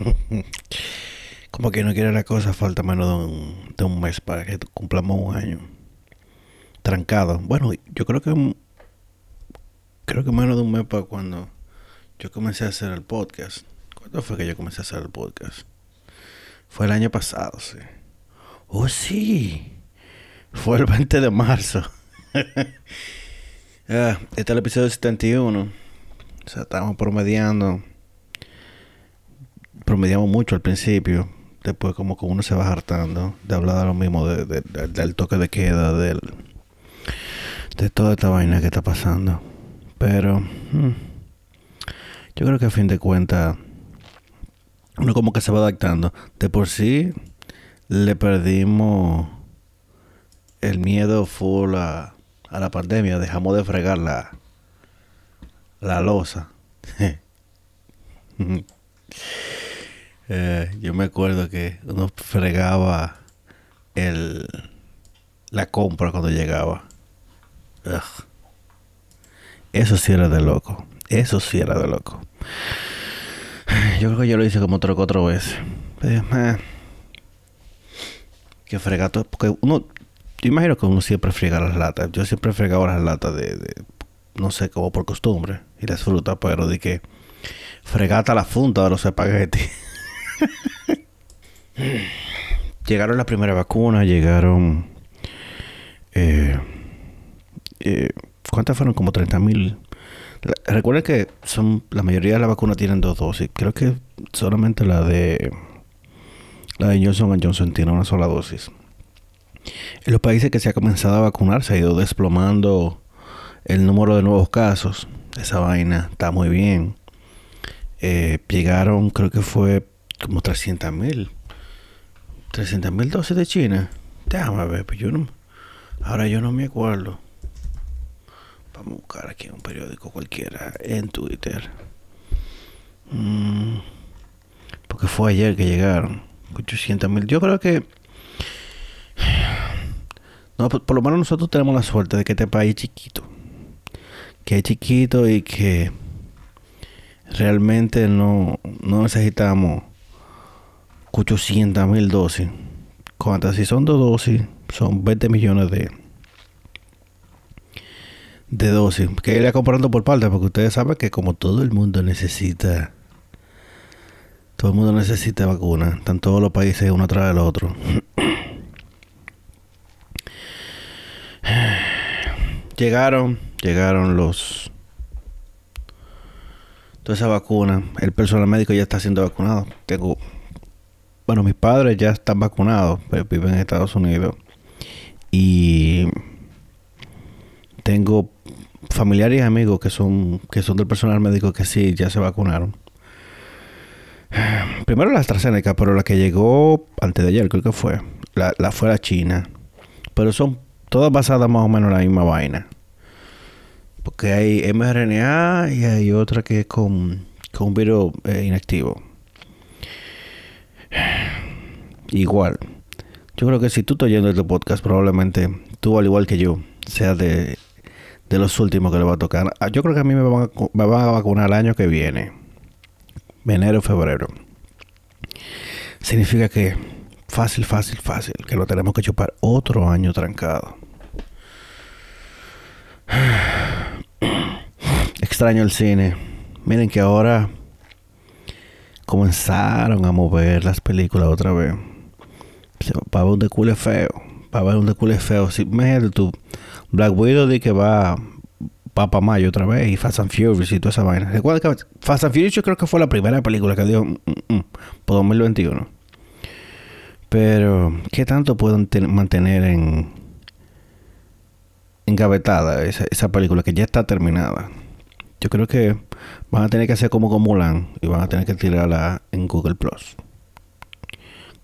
Como que no quiere la cosa, falta menos de un, mes para que cumplamos un año. Trancado. Bueno, yo creo que creo que menos de un mes para cuando yo comencé a hacer el podcast. ¿Cuándo fue que yo comencé a hacer el podcast? Fue el año pasado, sí. Oh, sí. Fue el 20 de marzo. ah, este es el episodio 71. O sea, estamos promediando. Promediamos mucho al principio. Después como que uno se va hartando de hablar de lo mismo, de, del toque de queda, del, de toda esta vaina que está pasando. Pero hmm, yo creo que a fin de cuentas uno como que se va adaptando. De por sí le perdimos el miedo full a, a la pandemia. Dejamos de fregar la, la losa. Eh, yo me acuerdo que uno fregaba el la compra cuando llegaba. Eso sí era de loco. Eso sí era de loco. Yo creo que yo lo hice como tres o cuatro veces. Eh, que fregato. Porque uno. Yo imagino que uno siempre frega las latas. Yo siempre he fregado las latas de, No sé, como por costumbre. Y las frutas, pero de que. Fregata la funda de los espaguetis. llegaron las primeras vacunas, llegaron. Eh, eh, ¿Cuántas fueron? Como 30 mil. Recuerden que son la mayoría de las vacunas tienen dos dosis. Creo que solamente la de la de Johnson Johnson tiene una sola dosis. En los países que se ha comenzado a vacunar se ha ido desplomando el número de nuevos casos. Esa vaina está muy bien. Eh, llegaron, creo que fue como 300 mil. 300 mil dosis de China. Déjame ver, pues yo no. Ahora yo no me acuerdo. Vamos a buscar aquí un periódico cualquiera en Twitter. Mm, porque fue ayer que llegaron. 800 mil. Yo creo que. No, por, lo menos nosotros tenemos la suerte de que este país es chiquito. Que es chiquito y que realmente no, no necesitamos 800 mil dosis. ¿Cuántas? Si son dos dosis, son 20 millones de, de dosis. Que irá comprando por parte, porque ustedes saben que como todo el mundo necesita, todo el mundo necesita vacuna. Están todos los países uno tras del otro. llegaron, llegaron los toda esa vacuna. El personal médico ya está siendo vacunado. Tengo bueno, mis padres ya están vacunados, pero viven en Estados Unidos. Y tengo familiares y amigos que son, que son del personal médico que sí, ya se vacunaron. Primero la AstraZeneca, pero la que llegó antes de ayer, creo que fue. La, la fue la China. Pero son todas basadas más o menos en la misma vaina. Porque hay mRNA y hay otra que es con, con un virus eh, inactivo. Igual. Yo creo que si tú estás oyendo este podcast, probablemente tú, al igual que yo, seas de, de los últimos que le va a tocar. Ah, yo creo que a mí me van a, vacunar el año que viene. Enero, febrero. Significa que fácil, fácil, fácil. Que lo tenemos que chupar otro año trancado. Extraño el cine. Miren que ahora comenzaron a mover las películas otra vez. Para ver un decule feo. Para ver un decule feo. Si Black Widow di que va, para mayo otra vez. Y Fast and Furious y toda esa vaina. Recuerda que Fast and Furious yo creo que fue la primera película que dio mm, mm, mm, por 2021. Pero, ¿qué tanto pueden mantener en engavetada esa, esa película que ya está terminada? Yo creo que van a tener que hacer como con Mulan y van a tener que tirarla en Google Plus.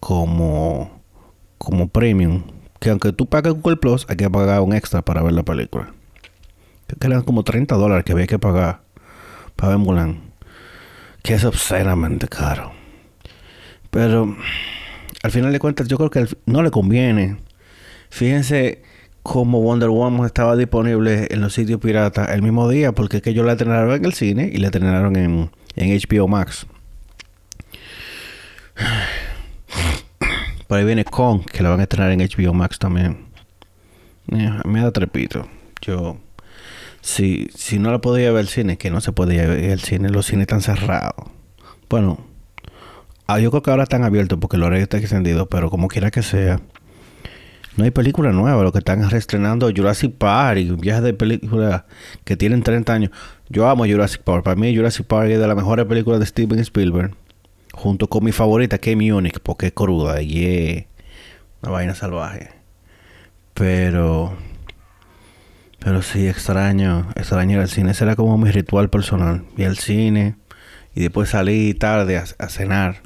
Como, como premium. Que aunque tú pagues Google Plus, hay que pagar un extra para ver la película. Creo que eran como 30 dólares que había que pagar para ver Mulan. Que es obscenamente caro. Pero al final de cuentas, yo creo que no le conviene. Fíjense como Wonder Woman estaba disponible en los sitios piratas el mismo día, porque es que ellos la estrenaron en el cine y la estrenaron en, en HBO Max. Por ahí viene Kong, que la van a estrenar en HBO Max también. Eh, me da trepito. Yo, si, si no la podía ver al cine, que no se podía ver al cine, los cines están cerrados. Bueno, ah, yo creo que ahora están abiertos porque el horario está extendido, pero como quiera que sea, no hay película nueva. Lo que están reestrenando Jurassic Park y viajes de películas que tienen 30 años. Yo amo Jurassic Park. Para mí, Jurassic Park es de las mejores películas de Steven Spielberg. Junto con mi favorita, que es Munich, porque es cruda y es una vaina salvaje. Pero. Pero sí, extraño. Extraño ir al cine. Ese era como mi ritual personal. Ir al cine. Y después salí tarde a, cenar.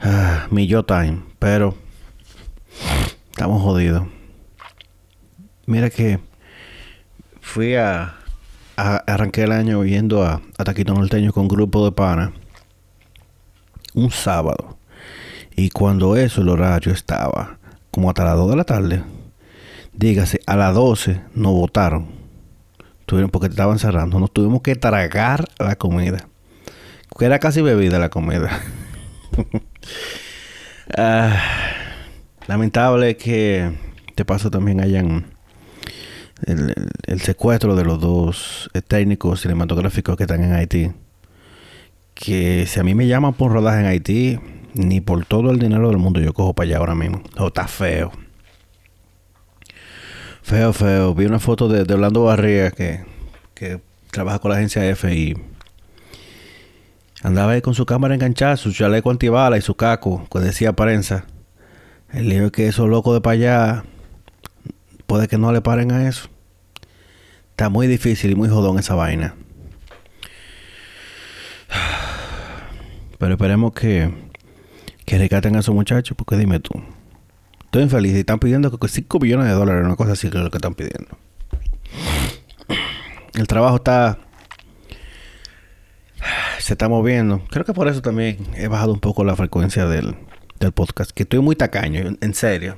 Ah, mi yo time. Pero. Estamos jodidos. Mira que. Fui a. arranqué el año yendo a, a Taquito Norteño con un grupo de panas un sábado. Y cuando eso, el horario estaba como hasta las 2 de la tarde. Dígase, a las 12 no votaron. Tuvieron porque estaban cerrando. Nos tuvimos que tragar la comida. Que era casi bebida la comida. Ah, lamentable que te paso también hayan el, el, secuestro de los dos técnicos cinematográficos que están en Haití que si a mí me llaman por rodaje en Haití, ni por todo el dinero del mundo yo cojo para allá ahora mismo. O está feo. Feo, feo. Vi una foto de, Orlando Barriga que, que trabaja con la agencia F y andaba ahí con su cámara enganchada, su chaleco antibala y su caco, que decía prensa. El lío es que esos locos de para allá puede que no le paren a eso. Está muy difícil y muy jodón esa vaina. Pero esperemos que, que rescaten a esos muchachos, porque dime tú. Estoy infeliz y están pidiendo 5 billones de dólares, una cosa así que es lo que están pidiendo. El trabajo está. Se está moviendo. Creo que por eso también he bajado un poco la frecuencia del, del podcast. Que estoy muy tacaño, en serio.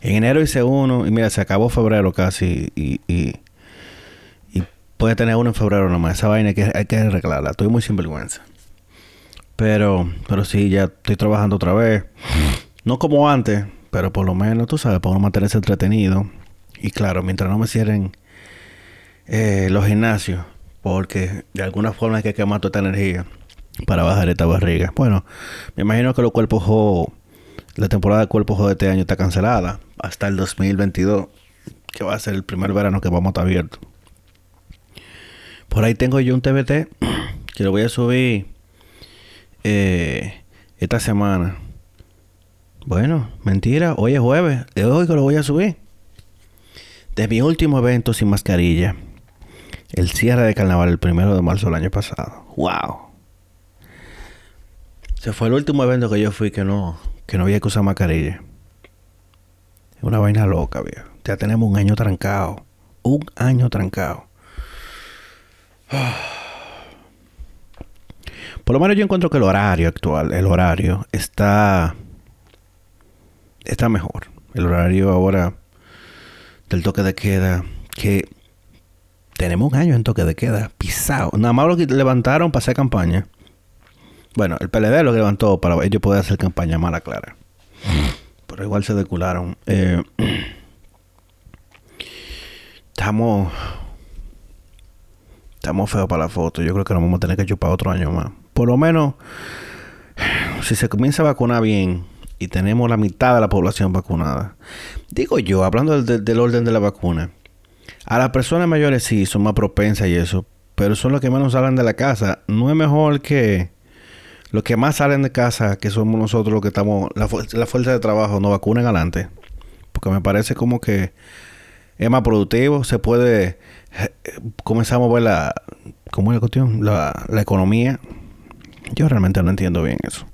En enero hice uno y mira, se acabó febrero casi y, y, puede tener uno en febrero nomás. Esa vaina hay que, hay que arreglarla. Estoy muy sin vergüenza. Pero, pero sí, ya estoy trabajando otra vez. No como antes, pero por lo menos, tú sabes, para mantenerse entretenido. Y claro, mientras no me cierren eh, los gimnasios, porque de alguna forma hay que quemar toda esta energía para bajar esta barriga. Bueno, me imagino que los cuerpos la temporada de cuerpos de este año está cancelada hasta el 2022, que va a ser el primer verano que vamos a estar abiertos. Por ahí tengo yo un TBT que lo voy a subir eh, esta semana. Bueno, mentira, hoy es jueves, de hoy que lo voy a subir. De mi último evento sin mascarilla, el cierre de carnaval el primero de marzo del año pasado. ¡Wow! Se fue el último evento que yo fui que no, que no había que usar mascarilla. Es una vaina loca, viejo. Ya tenemos un año trancado. Un año trancado. Ah. Por lo menos yo encuentro que el horario actual, el horario, está. está mejor. El horario ahora del toque de queda, que tenemos un año en toque de queda, pisado. Nada más lo que levantaron para hacer campaña. Bueno, el PLD lo levantó para ellos poder hacer campaña mala clara. Pero igual se decularon. Eh, estamos. Estamos feos para la foto. Yo creo que nos vamos a tener que chupar otro año más por lo menos, si se comienza a vacunar bien y tenemos la mitad de la población vacunada, digo yo, hablando del, orden de la vacuna, a las personas mayores sí son más propensas y eso, pero son los que menos salen de la casa. No es mejor que los que más salen de casa, que somos nosotros los que estamos, la, la fuerza de trabajo, nos vacunen adelante. Porque me parece como que es más productivo, se puede, comenzamos a ver la, ¿cómo la cuestión? La, la economía yo realmente no entiendo bien eso.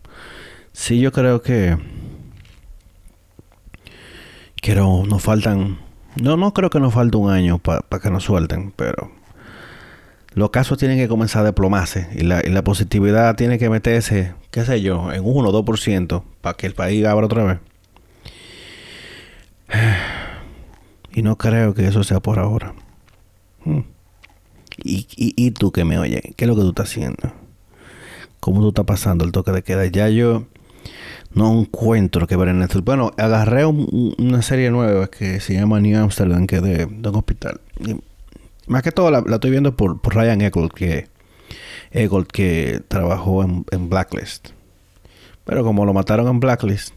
Sí, yo creo que. Que no, nos faltan. No, no creo que nos falte un año para que nos suelten, pero. Los casos tienen que comenzar a desplomarse y la, y la positividad tiene que meterse, qué sé yo, en 1 o 2% para que el país abra otra vez. Y no creo que eso sea por ahora. Hmm. ¿Y, tú que me oyes? ¿Qué es lo que tú estás haciendo? cómo tú estás pasando el toque de queda. Ya yo no encuentro que ver en Netflix. Bueno, agarré una serie nueva que se llama New Amsterdam, que es de, un hospital. más que todo la, estoy viendo por, Ryan Egold, que, Egold, que trabajó en, Blacklist. Pero como lo mataron en Blacklist,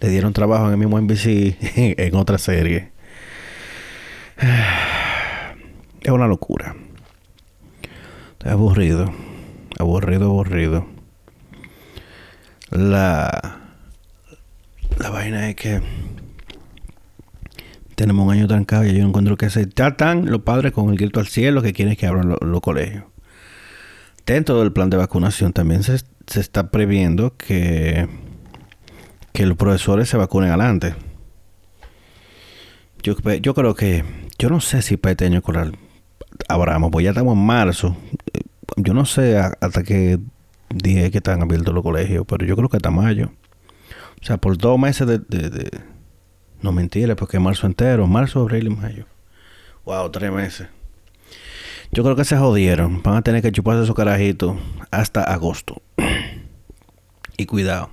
le dieron trabajo en el mismo NBC en otra serie. Es una locura. Es aburrido. Aburrido, aburrido. La, la vaina es que tenemos un año trancado y yo encuentro que se tratan los padres con el grito al cielo que quieren que abran los colegios. Dentro del plan de vacunación también se, está previendo que, que los profesores se vacunen adelante. Yo, yo creo que, yo no sé si para este año escolar abramos, pues ya estamos en marzo. Yo no sé hasta qué dije que están abiertos los colegios, pero yo creo que hasta mayo. O sea, por dos meses de... no mentira, porque marzo entero, marzo, abril y mayo. Wow, tres meses. Yo creo que se jodieron. Van a tener que chuparse esos carajitos hasta agosto. y cuidado.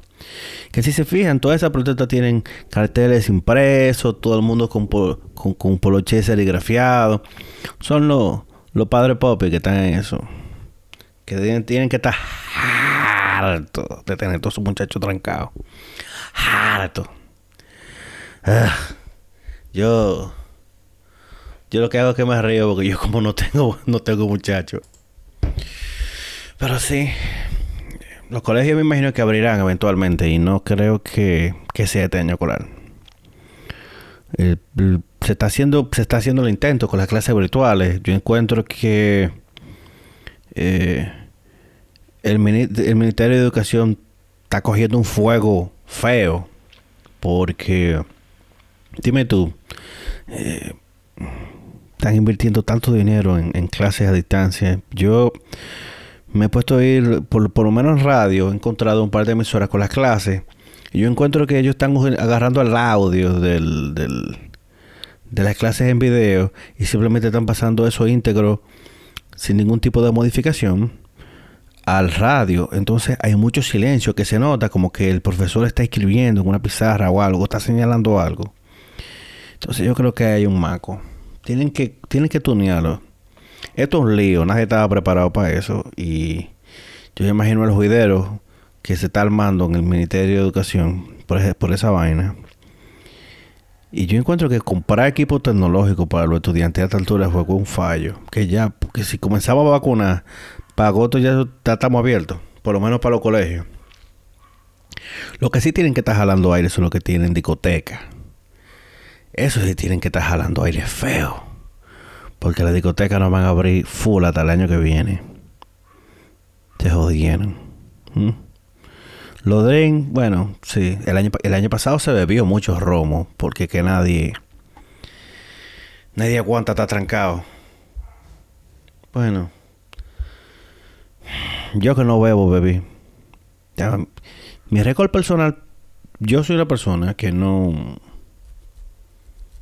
Que si se fijan, todas esas protestas tienen carteles impresos, todo el mundo con, con, con poloche serigrafiado. Son los, los padres popis que están en eso que tienen, que estar hartos de tener todos sus muchachos trancados. Harto. Ah, yo. Yo lo que hago es que me río porque yo como no tengo, no tengo muchachos. Pero sí. Los colegios me imagino que abrirán eventualmente y no creo que, que sea este año escolar. se está haciendo, se está haciendo el intento con las clases virtuales. Yo encuentro que eh, el, Ministerio de Educación está cogiendo un fuego feo porque, dime tú, eh, están invirtiendo tanto dinero en, clases a distancia. Yo me he puesto a ir, por, por lo menos en radio, he encontrado un par de emisoras con las clases. Y yo encuentro que ellos están agarrando el audio de las clases en video y simplemente están pasando eso íntegro sin ningún tipo de modificación al radio. Entonces hay mucho silencio que se nota como que el profesor está escribiendo en una pizarra o algo, está señalando algo. Entonces yo creo que hay un maco. Tienen que, tienen que tunearlo. Esto es un lío, nadie estaba preparado para eso. Y yo imagino el juidero que se está armando en el Ministerio de Educación por, por esa vaina. Y yo encuentro que comprar equipo tecnológico para los estudiantes a esta altura fue un fallo. Que ya, porque si comenzaba a vacunar, para agosto ya, estamos abiertos. Por lo menos para los colegios. Lo que sí tienen que estar jalando aire son los que tienen discoteca. Eso sí tienen que estar jalando aire feo. Porque las discotecas no van a abrir full hasta el año que viene. Se jodieron. ¿Mm? Lo de, bueno, sí, el año, el año pasado se bebió mucho romo, porque que nadie, nadie aguanta estar trancado. Bueno, yo que no bebo, bebí. mi récord personal, yo soy una persona que no,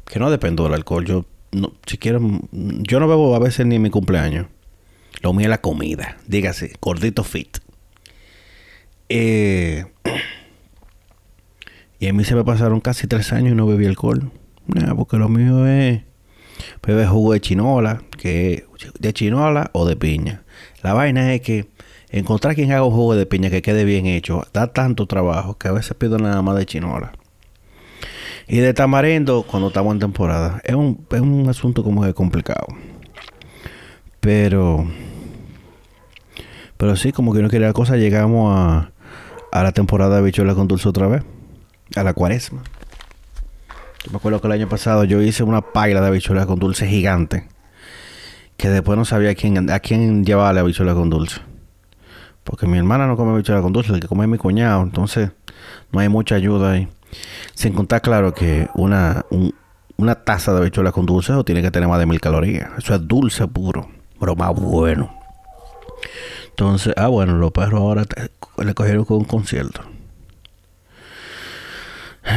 que no dependo del alcohol. Yo, no, si quiero, yo no bebo a veces ni en mi cumpleaños. Lo mío es la comida, dígase, gordito fit. Eh, y a mí se me pasaron casi tres años y no bebí alcohol. porque lo mío es beber jugo de chinola, que de chinola o de piña. La vaina es que encontrar quien haga un jugo de piña que quede bien hecho da tanto trabajo que a veces pido nada más de chinola. Y de tamarindo cuando estamos en temporada. Es un, es un asunto como que complicado. Pero... Pero sí, como que no quería cosa, llegamos a, a la temporada de bichuela con dulce otra vez. A la cuaresma. Yo me acuerdo que el año pasado yo hice una paila de habichuelas con dulce gigante. Que después no sabía a quién, a quién llevaba la habichuela con dulce. Porque mi hermana no come habichuela con dulce, el que come es mi cuñado. Entonces no hay mucha ayuda ahí. Sin contar claro que una, una taza de habichuelas con dulce no tiene que tener más de mil calorías. Eso es dulce puro, pero más bueno. Entonces, ah, bueno, los perros ahora le cogieron con un concierto.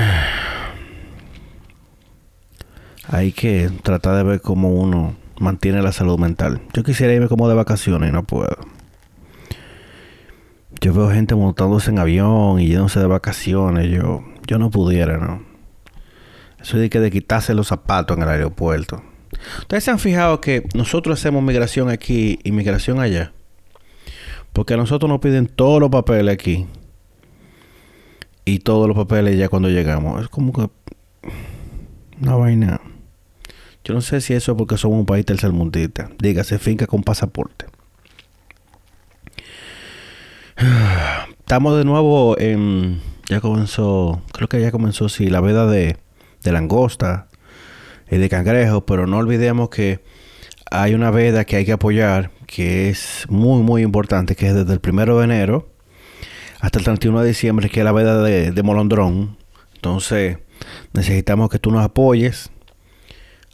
Hay que tratar de ver cómo uno mantiene la salud mental. Yo quisiera irme como de vacaciones y no puedo. yo veo gente montándose en avión y yéndose de vacaciones. Yo, yo no pudiera, ¿no? Eso de que de quitarse los zapatos en el aeropuerto. Ustedes se han fijado que nosotros hacemos migración aquí y migración allá. Porque a nosotros nos piden todos los papeles aquí. Y todos los papeles ya cuando llegamos. Es como que. Una vaina. Yo no sé si eso es porque somos un país tercermundista. Dígase, finca con pasaporte. Estamos de nuevo en. Ya comenzó. Creo que ya comenzó, sí, la veda de, de langosta y de cangrejo. Pero no olvidemos que hay una veda que hay que apoyar. Que es muy, muy importante. Que es desde el primero de enero hasta el 31 de diciembre. Que es la veda de, molondrón. Entonces, necesitamos que tú nos apoyes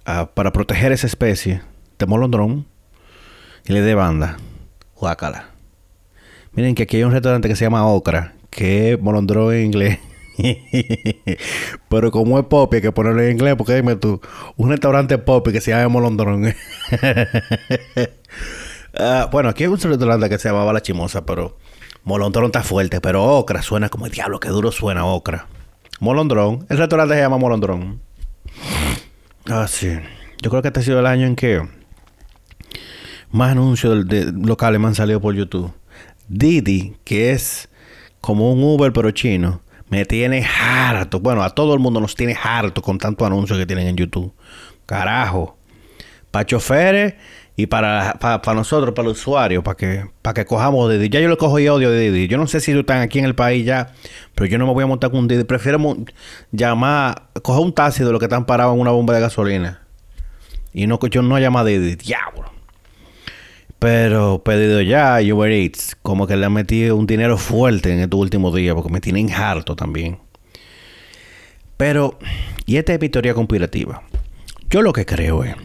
para proteger esa especie de molondrón y le dé banda. Guácala. Miren que aquí hay un restaurante que se llama Ocra, que es molondrón en inglés. Pero como es pop, hay que ponerlo en inglés, porque dime tú, un restaurante pop que se llama molondrón. Ah, bueno, aquí hay un restaurante que se llamaba La Chimosa, pero molondrón está fuerte, pero Ocra suena como el diablo, que duro suena Ocra. Molondrón, el restaurante se llama Molondrón. Ah, sí. Yo creo que este ha sido el año en que más anuncios locales me han salido por YouTube. Didi, que es como un Uber pero chino, me tiene harto. Bueno, a todo el mundo nos tiene harto con tanto anuncio que tienen en YouTube. Carajo. Para choferes y para, para, nosotros, para los usuarios, para que, para que cojamos Didi. Ya yo lo cojo y odio de Didi. Yo no sé si están aquí en el país ya, pero yo no me voy a montar con un Didi. Prefiero llamar, coger un taxi de los que están parados en una bomba de gasolina. Y no, yo no llamo a Didi. Diablo. Pero pedido ya, Uber Eats, como que le han metido un dinero fuerte en estos últimos días, porque me tienen harto también. Pero, y esta es mi conspirativa. Yo lo que creo es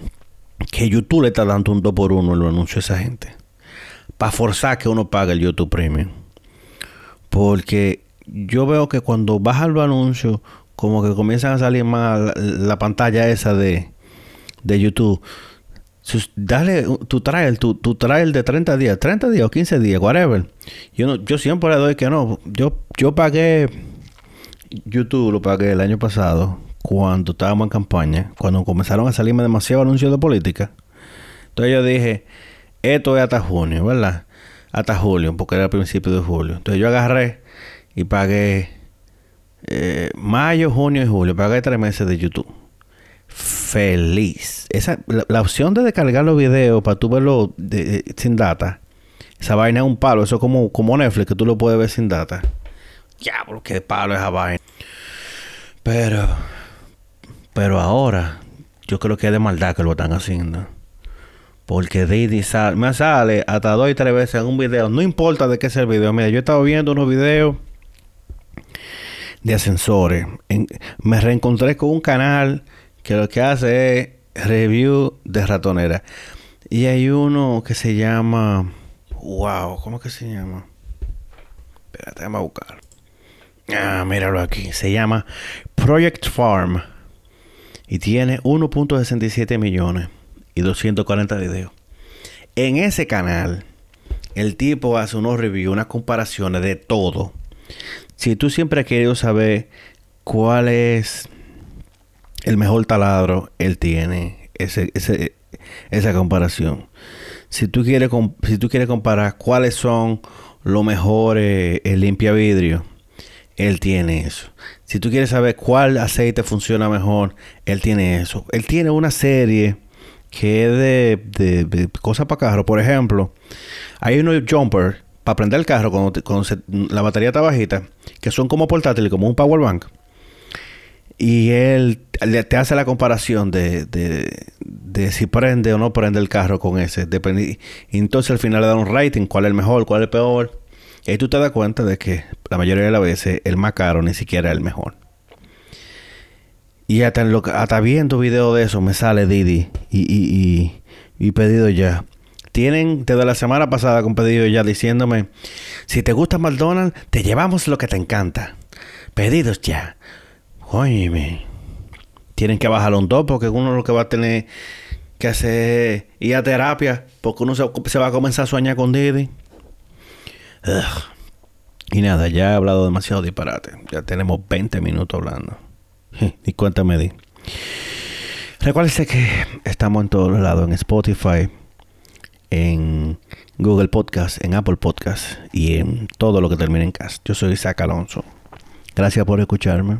que YouTube le está dando un 2 por 1 en los anuncios a esa gente. Para forzar que uno pague el YouTube Premium. Porque yo veo que cuando bajan los anuncios, como que comienzan a salir más la, pantalla esa de, de YouTube dale tu trial, tu, tu trial de 30 días, 30 días o 15 días, whatever. Yo, no, yo siempre le doy que no. Yo, yo pagué YouTube, lo pagué el año pasado, cuando estábamos en campaña, cuando comenzaron a salirme demasiado anuncios de política. Entonces yo dije, esto es hasta junio, ¿verdad? Hasta julio, porque era el principio de julio. Entonces yo agarré y pagué eh, mayo, junio y julio. Pagué tres meses de YouTube feliz. Esa, la, opción de descargar los videos para tú verlo sin data, esa vaina es un palo. Eso es como, como Netflix, que tú lo puedes ver sin data. Diablo, qué palo esa vaina. Pero, pero ahora, yo creo que es de maldad que lo están haciendo. Porque Didi sale, me sale hasta dos y tres veces en un video. No importa de qué sea el video. Mira, yo he estado viendo unos videos de ascensores. me reencontré con un canal que lo que hace es review de ratonera. Y hay uno que se llama... Wow, ¿cómo que se llama? Espérate, déjame buscar. Ah, míralo aquí. Se llama Project Farm. Y tiene 1.67 millones y 240 videos. En ese canal, el tipo hace unos reviews, unas comparaciones de todo. Si tú siempre has querido saber cuál es el mejor taladro, él tiene esa comparación. Si tú, quieres, si comparar cuáles son los mejores el limpia vidrio, él tiene eso. Si tú quieres saber cuál aceite funciona mejor, él tiene eso. Él tiene una serie que es de, cosas para carro. Por ejemplo, hay unos jumper para prender el carro cuando, la batería está bajita, que son como portátiles, como un power bank. Y él te hace la comparación de, de, si prende o no prende el carro con ese. y entonces al final le da un rating, cuál es el mejor, cuál es el peor. Y tú te das cuenta de que la mayoría de las veces el más caro ni siquiera es el mejor. Y hasta, lo, hasta viendo video de eso me sale Didi y, y, y, pedido ya. Tienen desde la semana pasada con pedido ya diciéndome, si te gusta McDonald's, te llevamos lo que te encanta. Pedidos ya. Óyeme. Tienen que bajar un dos porque uno lo que va a tener que hacer ir a terapia porque uno se, va a comenzar a soñar con Didi. Y nada, ya he hablado demasiado disparate. Ya tenemos 20 minutos hablando. ¿Y cuánto me di? Que estamos en todos lados, en Spotify, en Google Podcast, en Apple Podcast y en todo lo que termine en cast. Yo soy Isaac Alonso. Gracias por escucharme.